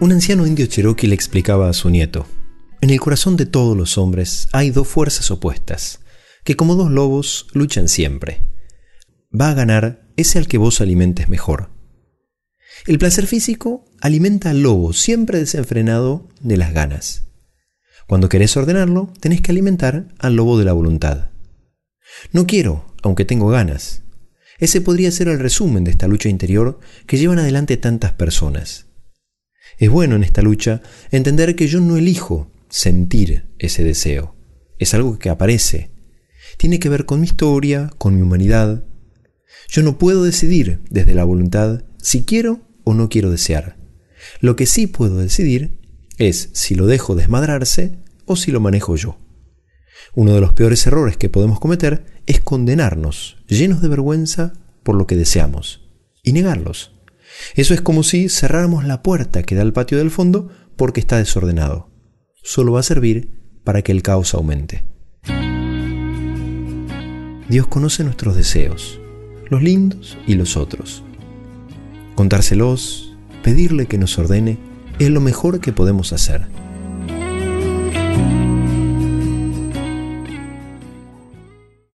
Un anciano indio cherokee le explicaba a su nieto, en el corazón de todos los hombres hay dos fuerzas opuestas, que como dos lobos luchan siempre. Va a ganar ese al que vos alimentes mejor. El placer físico alimenta al lobo siempre desenfrenado de las ganas. Cuando querés ordenarlo, tenés que alimentar al lobo de la voluntad. No quiero, aunque tengo ganas. Ese podría ser el resumen de esta lucha interior que llevan adelante tantas personas. Es bueno en esta lucha entender que yo no elijo sentir ese deseo. Es algo que aparece. Tiene que ver con mi historia, con mi humanidad. Yo no puedo decidir desde la voluntad si quiero o no quiero desear. Lo que sí puedo decidir es si lo dejo desmadrarse o si lo manejo yo. Uno de los peores errores que podemos cometer es condenarnos, llenos de vergüenza, por lo que deseamos, y negarlos. Eso es como si cerráramos la puerta que da al patio del fondo porque está desordenado. Solo va a servir para que el caos aumente. Dios conoce nuestros deseos, los lindos y los otros. Contárselos, pedirle que nos ordene, es lo mejor que podemos hacer.